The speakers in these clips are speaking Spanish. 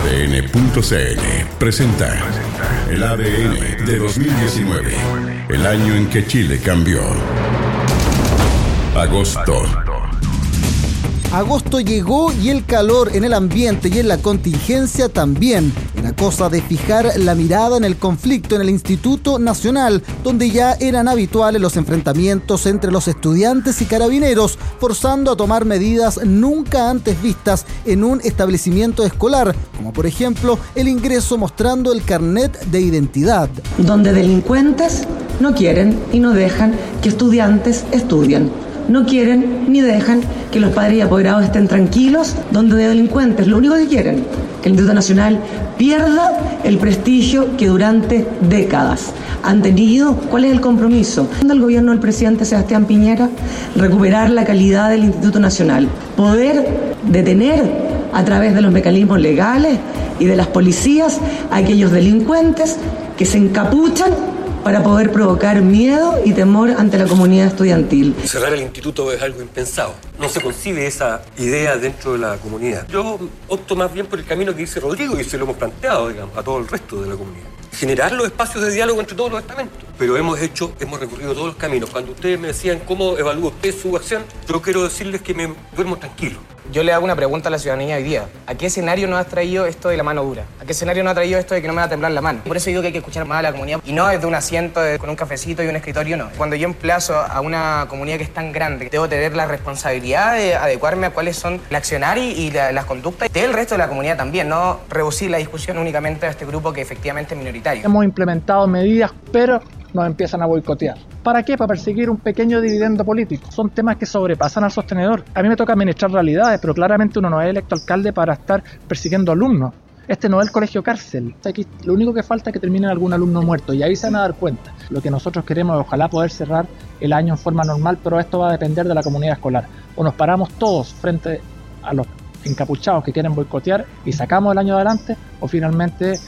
ADN.cl presenta el ADN de 2019, el año en que Chile cambió. Agosto. Agosto llegó y el calor en el ambiente y en la contingencia también. Era cosa de fijar la mirada en el conflicto en el Instituto Nacional, donde ya eran habituales los enfrentamientos entre los estudiantes y carabineros, forzando a tomar medidas nunca antes vistas en un establecimiento escolar, como por ejemplo el ingreso mostrando el carnet de identidad. Donde delincuentes no quieren y no dejan que estudiantes estudien no quieren ni dejan que los padres y apoderados estén tranquilos, donde de delincuentes lo único que quieren que el Instituto Nacional pierda el prestigio que durante décadas han tenido. ¿Cuál es el compromiso del gobierno del presidente Sebastián Piñera? Recuperar la calidad del Instituto Nacional, poder detener a través de los mecanismos legales y de las policías a aquellos delincuentes que se encapuchan para poder provocar miedo y temor ante la comunidad estudiantil. Cerrar el instituto es algo impensado. No se concibe esa idea dentro de la comunidad. Yo opto más bien por el camino que dice Rodrigo y se lo hemos planteado, a todo el resto de la comunidad. Generar los espacios de diálogo entre todos los estamentos. Pero hemos hecho, hemos recorrido todos los caminos. Cuando ustedes me decían cómo evalúa usted su acción, yo quiero decirles que me duermo tranquilo. Yo le hago una pregunta a la ciudadanía hoy día. ¿A qué escenario nos ha traído esto de la mano dura? ¿A qué escenario nos ha traído esto de que no me va a temblar la mano? Por eso digo que hay que escuchar más a la comunidad y no desde un asiento con un cafecito y un escritorio, no. Cuando yo emplazo a una comunidad que es tan grande, debo tener la responsabilidad de adecuarme a cuáles son el accionar y, las conductas del resto de la comunidad también, no reducir la discusión únicamente a este grupo que efectivamente es minoritario. Hemos implementado medidas, pero nos empiezan a boicotear. ¿Para qué? Para perseguir un pequeño dividendo político. Son temas que sobrepasan al sostenedor. A mí me toca administrar realidades, pero claramente uno no es electo alcalde para estar persiguiendo alumnos. Este no es el colegio cárcel. Aquí lo único que falta es que termine algún alumno muerto y ahí se van a dar cuenta. Lo que nosotros queremos es ojalá poder cerrar el año en forma normal, pero esto va a depender de la comunidad escolar. O nos paramos todos frente a los encapuchados que quieren boicotear y sacamos el año adelante, o finalmente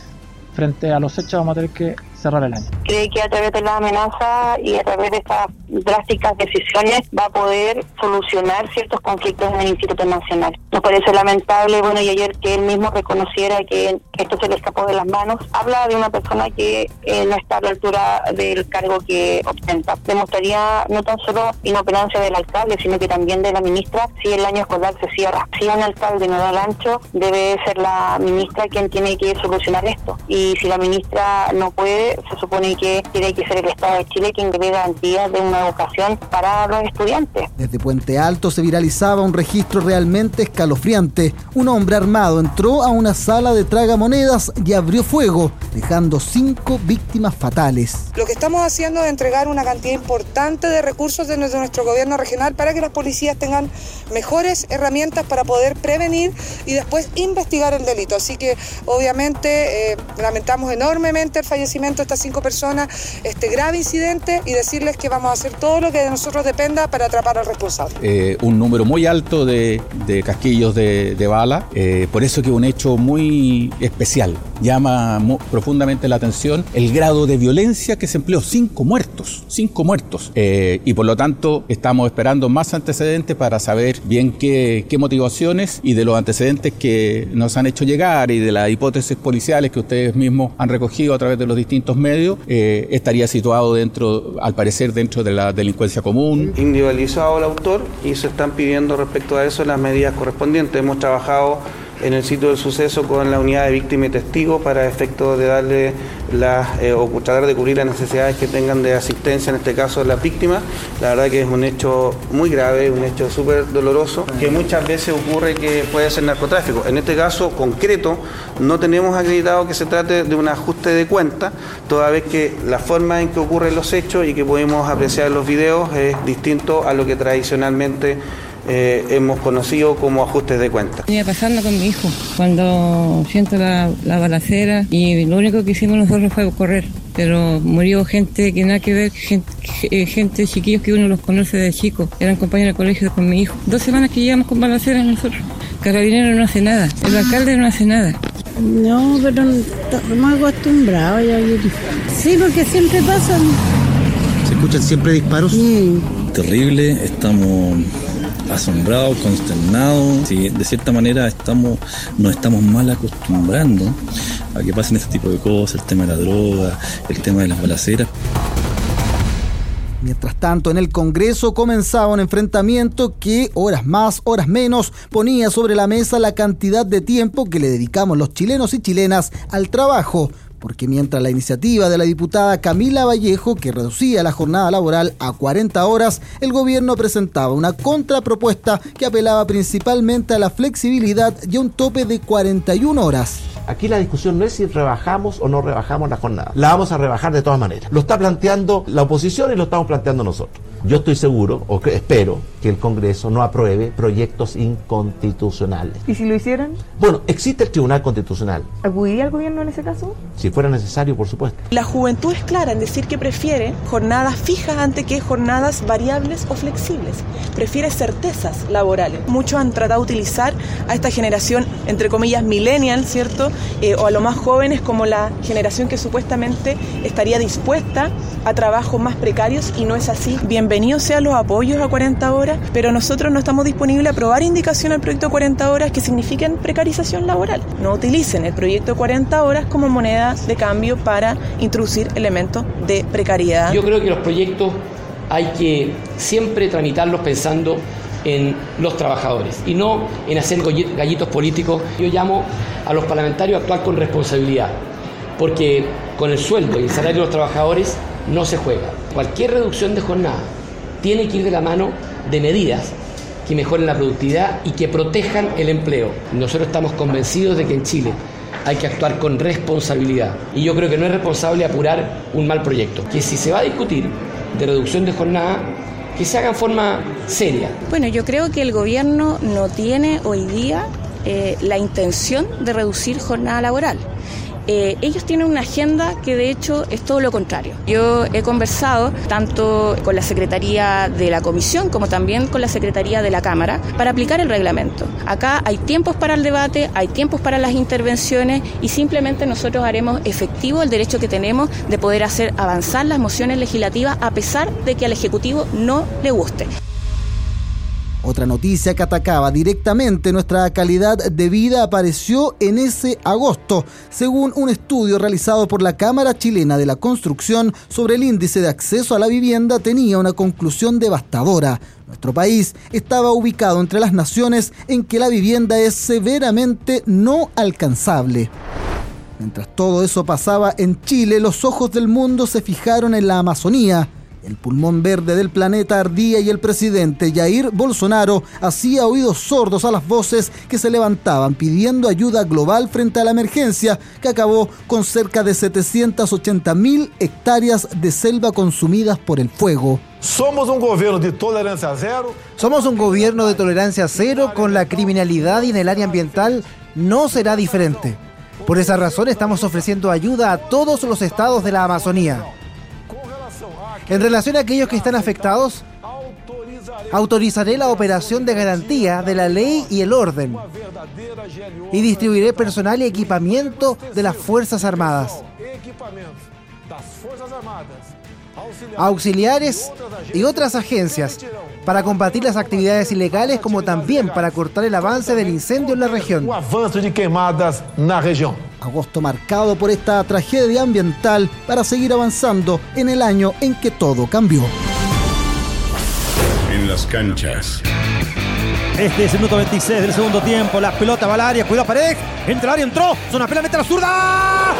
frente a los hechos vamos a tener que cerrar el año. Cree que a través de la amenaza y a través de estas drásticas decisiones va a poder solucionar ciertos conflictos en el Instituto Nacional. Nos parece lamentable, bueno, y ayer que él mismo reconociera que, esto se le escapó de las manos, habla de una persona que eh, no está a la altura del cargo que ostenta. Demostraría no tan solo inoperancia del alcalde, sino que también de la ministra. Si el año escolar se cierra, si un alcalde no da el ancho, debe ser la ministra quien tiene que solucionar esto. Y si la ministra no puede, se supone que tiene que ser el Estado de Chile quien dé garantías de una educación para los estudiantes. Desde Puente Alto se viralizaba un registro realmente escalofriante. Un hombre armado entró a una sala de tragamonedas y abrió fuego, dejando cinco víctimas fatales. Lo que estamos haciendo es entregar una cantidad importante de recursos de nuestro gobierno regional para que las policías tengan mejores herramientas para poder prevenir y después investigar el delito. Así que obviamente eh, lamentamos enormemente el fallecimiento estas cinco personas este grave incidente y decirles que vamos a hacer todo lo que de nosotros dependa para atrapar al responsable. Eh, un número muy alto de, casquillos de, bala, eh, por eso que un hecho muy especial. Llama profundamente la atención el grado de violencia que se empleó. Cinco muertos, cinco muertos. Eh, y por lo tanto estamos esperando más antecedentes para saber bien qué, qué motivaciones y de los antecedentes que nos han hecho llegar y de las hipótesis policiales que ustedes mismos han recogido a través de los distintos medios, eh, estaría situado dentro, al parecer, dentro de la delincuencia común. Individualizado el autor y se están pidiendo respecto a eso las medidas correspondientes. Hemos trabajado en el sitio del suceso con la unidad de víctima y testigo para efecto de darle las eh, o tratar de cubrir las necesidades que tengan de asistencia, en este caso las víctimas. La verdad que es un hecho muy grave, un hecho súper doloroso, que muchas veces ocurre que puede ser narcotráfico. En este caso concreto no tenemos acreditado que se trate de un ajuste de cuenta, toda vez que la forma en que ocurren los hechos y que podemos apreciar los videos es distinto a lo que tradicionalmente eh, hemos conocido como ajustes de cuentas. Venía pasando con mi hijo cuando siento la, balacera y lo único que hicimos nosotros fue correr, pero murió gente que nada que ver, gente, chiquillos que uno los conoce de chico, eran compañeros de colegio con mi hijo. Dos semanas que llevamos con balacera nosotros. Carabinero no hace nada, el alcalde no hace nada. No, pero estamos acostumbrados ya. Sí, porque siempre pasan. ¿Se escuchan siempre disparos? Sí. Terrible, estamos asombrados, consternados. De cierta manera estamos, nos estamos mal acostumbrando a que pasen este tipo de cosas, el tema de la droga, el tema de las balaceras. Mientras tanto, en el Congreso comenzaba un enfrentamiento que, horas más, horas menos, ponía sobre la mesa la cantidad de tiempo que le dedicamos los chilenos y chilenas al trabajo. Porque mientras la iniciativa de la diputada Camila Vallejo, que reducía la jornada laboral a 40 horas, el gobierno presentaba una contrapropuesta que apelaba principalmente a la flexibilidad y a un tope de 41 horas. Aquí la discusión no es si rebajamos o no rebajamos la jornada. La vamos a rebajar de todas maneras. Lo está planteando la oposición y lo estamos planteando nosotros. Yo estoy seguro, o espero, que el Congreso no apruebe proyectos inconstitucionales. ¿Y si lo hicieran? Bueno, existe el Tribunal Constitucional. ¿Acudiría el gobierno en ese caso? Si fuera necesario, por supuesto. La juventud es clara en decir que prefiere jornadas fijas antes que jornadas variables o flexibles. Prefiere certezas laborales. Muchos han tratado de utilizar a esta generación, entre comillas, millennial, ¿cierto? Eh, o a los más jóvenes como la generación que supuestamente estaría dispuesta a trabajos más precarios y no es así. Bienvenidos sean los apoyos a 40 horas, pero nosotros no estamos disponibles a aprobar indicación al proyecto 40 horas que signifiquen precarización laboral. No utilicen el proyecto 40 horas como moneda de cambio para introducir elementos de precariedad. Yo creo que los proyectos hay que siempre tramitarlos pensando en los trabajadores y no en hacer gallitos políticos. Yo llamo a los parlamentarios a actuar con responsabilidad, porque con el sueldo y el salario de los trabajadores no se juega. Cualquier reducción de jornada tiene que ir de la mano de medidas que mejoren la productividad y que protejan el empleo. Nosotros estamos convencidos de que en Chile hay que actuar con responsabilidad. Y yo creo que no es responsable apurar un mal proyecto. Que si se va a discutir de reducción de jornada, que se haga en forma seria. Bueno, yo creo que el gobierno no tiene hoy día eh, la intención de reducir jornada laboral. Eh, ellos tienen una agenda que de hecho es todo lo contrario. Yo he conversado tanto con la Secretaría de la Comisión como también con la Secretaría de la Cámara para aplicar el reglamento. Acá hay tiempos para el debate, hay tiempos para las intervenciones y simplemente nosotros haremos efectivo el derecho que tenemos de poder hacer avanzar las mociones legislativas a pesar de que al Ejecutivo no le guste. Otra noticia que atacaba directamente nuestra calidad de vida apareció en ese agosto, según un estudio realizado por la Cámara Chilena de la Construcción sobre el índice de acceso a la vivienda tenía una conclusión devastadora. Nuestro país estaba ubicado entre las naciones en que la vivienda es severamente no alcanzable. Mientras todo eso pasaba en Chile, los ojos del mundo se fijaron en la Amazonía el pulmón verde del planeta ardía y el presidente Jair Bolsonaro hacía oídos sordos a las voces que se levantaban pidiendo ayuda global frente a la emergencia que acabó con cerca de 780 mil hectáreas de selva consumidas por el fuego. Somos un gobierno de tolerancia cero. Somos un gobierno de tolerancia cero con la criminalidad y en el área ambiental no será diferente. Por esa razón estamos ofreciendo ayuda a todos los estados de la Amazonía. En relación a aquellos que están afectados, autorizaré la operación de garantía de la ley y el orden y distribuiré personal y equipamiento de las Fuerzas Armadas, auxiliares y otras agencias para combatir las actividades ilegales como también para cortar el avance del incendio en la región. Agosto marcado por esta tragedia ambiental para seguir avanzando en el año en que todo cambió. En las canchas. Este es el minuto 26 del segundo tiempo. La pelota va al área. Cuidado Paredes. Entra al área, entró. Zona plena, mete la zurda.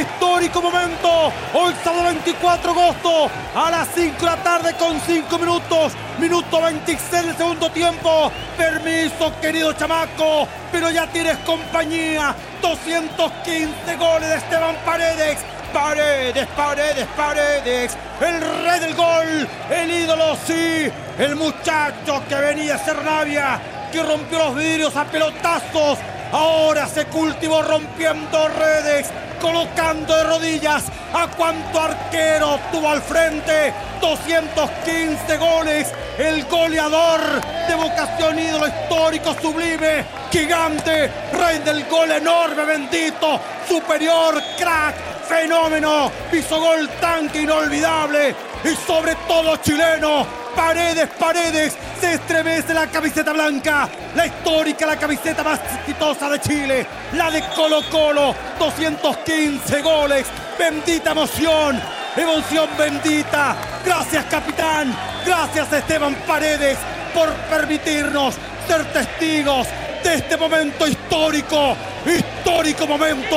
Histórico, momento. Hoy sábado 24 de agosto a las 5 de la tarde con 5 minutos. Minuto 26 del segundo tiempo. Permiso, querido chamaco, pero ya tienes compañía. 215 goles de Esteban Paredes. Paredes, paredes, paredes. El rey del gol. El ídolo, sí. El muchacho que venía a ser rabia. Que rompió los vidrios a pelotazos Ahora se cultivó rompiendo redes, colocando de rodillas a cuanto arquero tuvo al frente. 215 goles. El goleador de vocación ídolo histórico sublime. Gigante. Rey del gol enorme, bendito. Superior, crack. Fenómeno. Piso gol tanque inolvidable. Y sobre todo chileno. Paredes, paredes, se estremece la camiseta blanca, la histórica, la camiseta más exitosa de Chile, la de Colo Colo, 215 goles, bendita emoción, emoción bendita. Gracias capitán, gracias Esteban Paredes por permitirnos ser testigos de este momento histórico, histórico momento.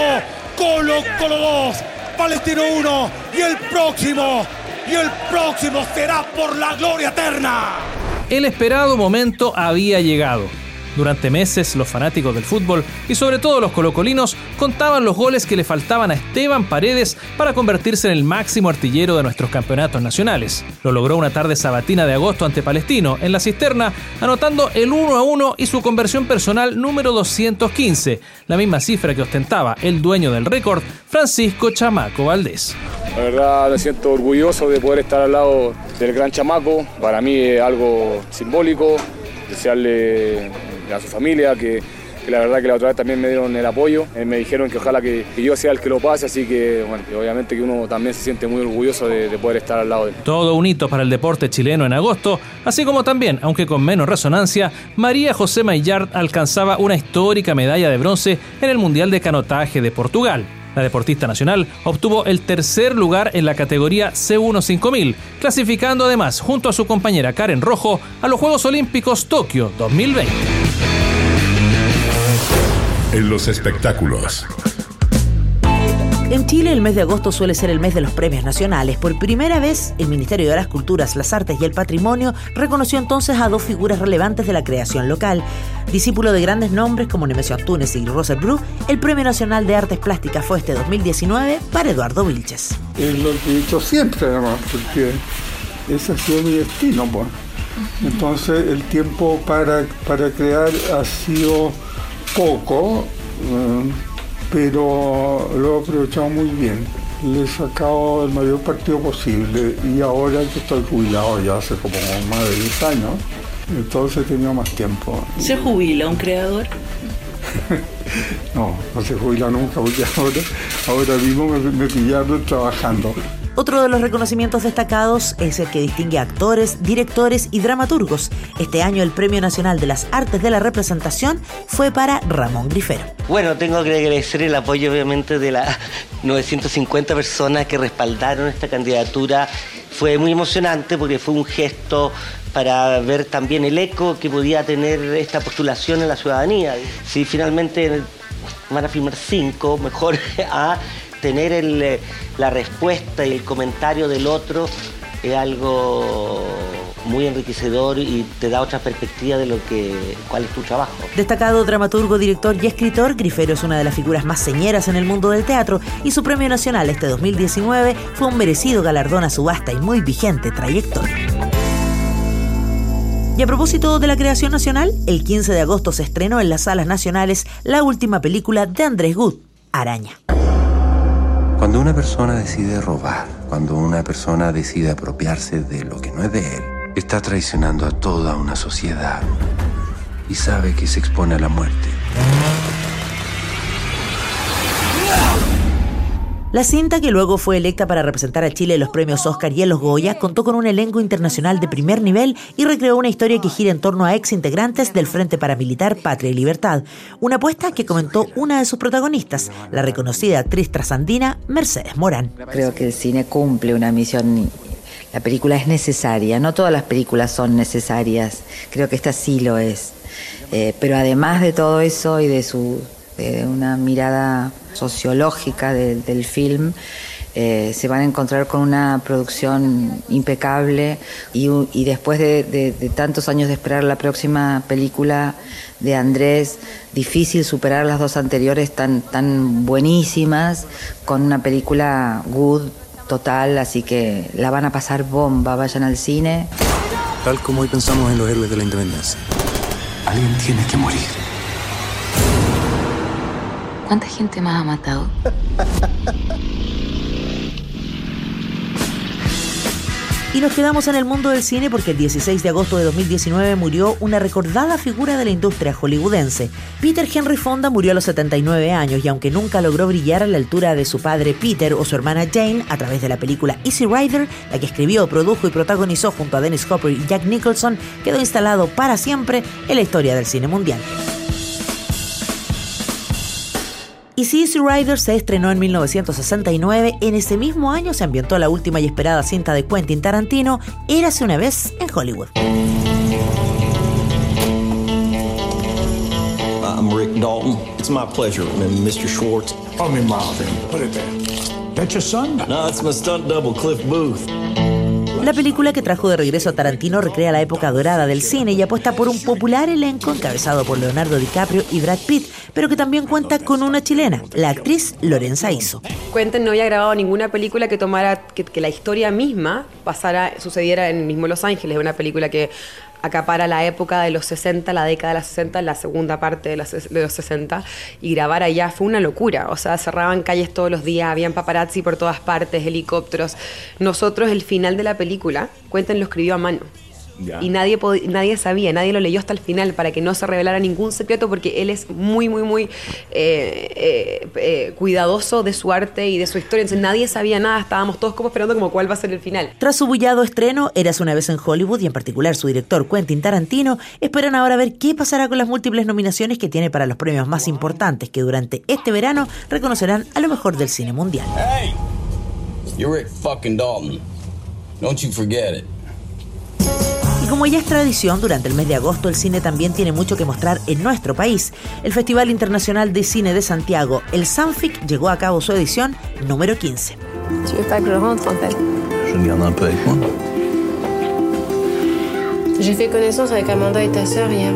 Colo Colo 2, Palestino 1 y el próximo y el próximo será por la gloria eterna. El esperado momento había llegado. Durante meses los fanáticos del fútbol y sobre todo los colocolinos contaban los goles que le faltaban a Esteban Paredes para convertirse en el máximo artillero de nuestros campeonatos nacionales. Lo logró una tarde sabatina de agosto ante Palestino en la cisterna, anotando el 1 a 1 y su conversión personal número 215, la misma cifra que ostentaba el dueño del récord, Francisco Chamaco Valdés. La verdad me siento orgulloso de poder estar al lado del gran chamaco. Para mí es algo simbólico. Desearle a su familia que, que la verdad que la otra vez también me dieron el apoyo. Eh, me dijeron que ojalá que, yo sea el que lo pase, así que bueno, obviamente que uno también se siente muy orgulloso de, de poder estar al lado de él. Todo un hito para el deporte chileno en agosto, así como también, aunque con menos resonancia, María José Maillard alcanzaba una histórica medalla de bronce en el Mundial de Canotaje de Portugal. La deportista nacional obtuvo el tercer lugar en la categoría C1 5000, clasificando además junto a su compañera Karen Rojo a los Juegos Olímpicos Tokio 2020. En los espectáculos. En Chile el mes de agosto suele ser el mes de los premios nacionales. Por primera vez, el Ministerio de las Culturas, las Artes y el Patrimonio reconoció entonces a dos figuras relevantes de la creación local. Discípulo de grandes nombres como Nemesio Antunes y Roser Bru, el Premio Nacional de Artes Plásticas fue este 2019 para Eduardo Vilches. Es lo que he hecho siempre además, porque ese ha sido mi destino. Pues. Entonces el tiempo para, para crear ha sido poco. eh, pero lo he aprovechado muy bien. Le he sacado el mayor partido posible y ahora que estoy jubilado ya hace como más de 10 años, entonces he tenido más tiempo. ¿Se jubila un creador? No, no se jubila nunca porque ahora, ahora mismo me, me pillaron trabajando. Otro de los reconocimientos destacados es el que distingue a actores, directores y dramaturgos. Este año el Premio Nacional de las Artes de la Representación fue para Ramón Grifero. Bueno, tengo que agradecer el apoyo obviamente de las 950 personas que respaldaron esta candidatura. Fue muy emocionante porque fue un gesto para ver también el eco que podía tener esta postulación en la ciudadanía. Si finalmente van a firmar cinco, mejor a tener eh, la respuesta y el comentario del otro es algo muy enriquecedor y te da otra perspectiva de lo que cuál es tu trabajo. Destacado dramaturgo, director y escritor, Grifero es una de las figuras más señeras en el mundo del teatro y su premio nacional este 2019 fue un merecido galardón a su vasta y muy vigente trayectoria. Y a propósito de la creación nacional, el 15 de agosto se estrenó en las salas nacionales la última película de Andrés Good, Araña. Cuando una persona decide robar, cuando una persona decide apropiarse de lo que no es de él, está traicionando a toda una sociedad y sabe que se expone a la muerte. La cinta, que luego fue electa para representar a Chile en los premios Oscar y en los Goya, contó con un elenco internacional de primer nivel y recreó una historia que gira en torno a ex integrantes del Frente Paramilitar Patria y Libertad. Una apuesta que comentó una de sus protagonistas, la reconocida actriz trasandina Mercedes Morán. Creo que el cine cumple una misión. La película es necesaria, no todas las películas son necesarias, creo que esta sí lo es. Eh, pero además de todo eso y de su de una mirada sociológica del, del film, eh, se van a encontrar con una producción impecable y, y después de, de, de, tantos años de esperar la próxima película de Andrés, difícil superar las dos anteriores tan, tan buenísimas, con una película good total, así que la van a pasar bomba, vayan al cine. Tal como hoy pensamos en los héroes de la independencia. Alguien tiene que morir. ¿Cuánta gente más ha matado? Y nos quedamos en el mundo del cine porque el 16 de agosto de 2019 murió una recordada figura de la industria hollywoodense. Peter Henry Fonda murió a los 79 años y aunque nunca logró brillar a la altura de su padre Peter o su hermana Jane a través de la película Easy Rider, la que escribió, produjo y protagonizó junto a Dennis Hopper y Jack Nicholson, quedó instalado para siempre en la historia del cine mundial. Y si Easy Rider se estrenó en 1969, en ese mismo año se ambientó la última y esperada cinta de Quentin Tarantino, Érase una vez en Hollywood. I'm Rick Dalton. It's my pleasure, Mr. Schwartz. Call me Marvin. Put it there. That your son? No, it's my stunt double, Cliff Booth. La película que trajo de regreso a Tarantino recrea la época dorada del cine y apuesta por un popular elenco encabezado por Leonardo DiCaprio y Brad Pitt, pero que también cuenta con una chilena, la actriz Lorenza Iso. Quentin no había grabado ninguna película que tomara que, la historia misma pasara, sucediera en mismo Los Ángeles, una película que acapara la época de los 60, la década de los 60, la segunda parte de, las- de los 60, y grabar allá fue una locura. O sea, cerraban calles todos los días, habían paparazzi por todas partes, helicópteros. Nosotros, el final de la película, Quentin lo escribió a mano. Y nadie, nadie sabía, nadie lo leyó hasta el final para que no se revelara ningún secreto porque él es muy, muy, muy eh, eh, eh, cuidadoso de su arte y de su historia. Entonces nadie sabía nada, estábamos todos como esperando como cuál va a ser el final. Tras su bullado estreno, Eras una vez en Hollywood y en particular su director Quentin Tarantino, esperan ahora ver qué pasará con las múltiples nominaciones que tiene para los premios más importantes que durante este verano reconocerán a lo mejor del cine mundial. Hey! You're Rick fucking Dalton. Don't you forget it. Como ya es tradición, durante el mes de agosto el cine también tiene mucho que mostrar en nuestro país. El Festival Internacional de Cine de Santiago, el Sanfic, llegó a cabo su edición número 15. Tu veux pas que je rentre en fait Je regarde un peu avec moi. J'ai fait connaissance avec Amanda et ta sœur hier.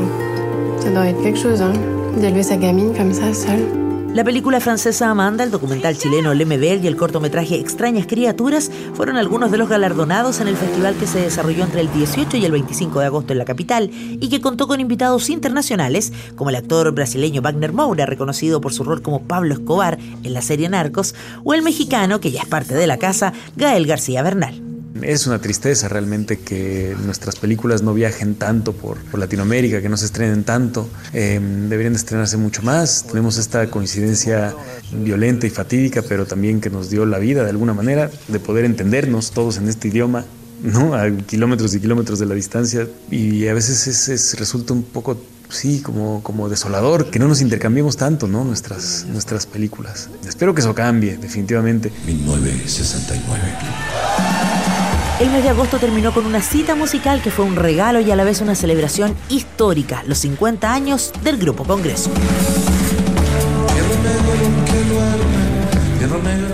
Ça doit être quelque chose, hein, d'élever sa gamine comme ça, seule. La película francesa Amanda, el documental chileno Le Mebel y el cortometraje Extrañas Criaturas fueron algunos de los galardonados en el festival que se desarrolló entre el 18 y el 25 de agosto en la capital y que contó con invitados internacionales como el actor brasileño Wagner Moura, reconocido por su rol como Pablo Escobar en la serie Narcos, o el mexicano, que ya es parte de la casa, Gael García Bernal. Es una tristeza realmente que nuestras películas no viajen tanto por, por Latinoamérica, que no se estrenen tanto. Eh, deberían de estrenarse mucho más. Tenemos esta coincidencia violenta y fatídica, pero también que nos dio la vida de alguna manera, de poder entendernos todos en este idioma. ¿no? A kilómetros y kilómetros de la distancia y a veces es, es- resulta un poco sí como, como desolador que no nos intercambiemos tanto ¿no? nuestras, nuestras películas espero que eso cambie definitivamente 1969 El mes de agosto terminó con una cita musical que fue un regalo y a la vez una celebración histórica, los 50 años del Grupo Congreso.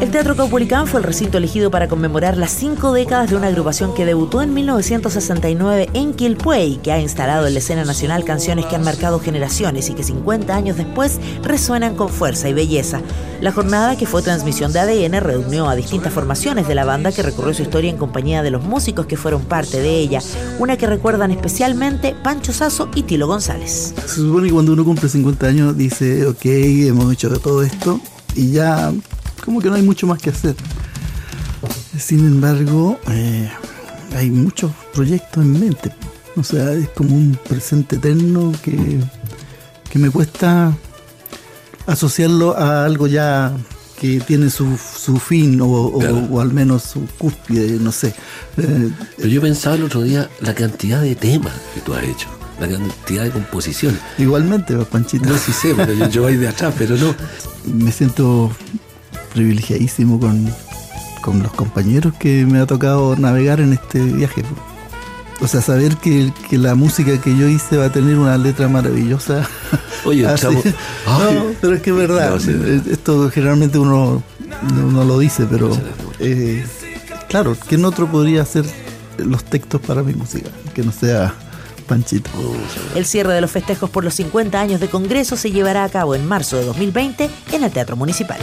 El Teatro Caupolicán fue el recinto elegido para conmemorar las cinco décadas de una agrupación que debutó en 1969 en Quilpué y que ha instalado en la escena nacional canciones que han marcado generaciones y que 50 años después resuenan con fuerza y belleza. La jornada, que fue transmisión de ADN, reunió a distintas formaciones de la banda que recorrió su historia en compañía de los músicos que fueron parte de ella, una que recuerdan especialmente Pancho Sasso y Tilo González. Se supone que cuando uno cumple 50 años dice, ok, hemos hecho todo esto y ya como que no hay mucho más que hacer. Sin embargo, eh, hay muchos proyectos en mente. O sea, es como un presente eterno que, que me cuesta asociarlo a algo ya que tiene su, su fin o, o- Claro. o al menos su cúspide, no sé. Eh, Pero yo pensaba el otro día la cantidad de temas que tú has hecho, la cantidad de composiciones. igualmente, pues, Panchito. No sí sé, pero yo, yo voy de atrás, pero no. me siento privilegiadísimo con, con los compañeros que me ha tocado navegar en este viaje. O sea, saber que, que la música que yo hice va a tener una letra maravillosa. Oye, Así- chavo. Ay. No, pero es que es verdad. No, sí, Esto generalmente uno no, no lo dice, pero eh, claro, ¿quién otro podría hacer los textos para mi música? Que no sea Panchito. El cierre de los festejos por los 50 años de Congreso se llevará a cabo en marzo de 2020 en el Teatro Municipal.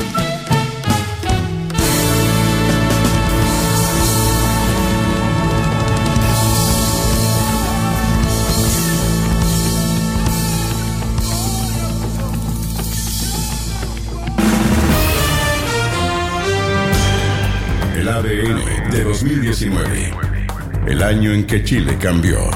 2019. El año en que Chile cambió.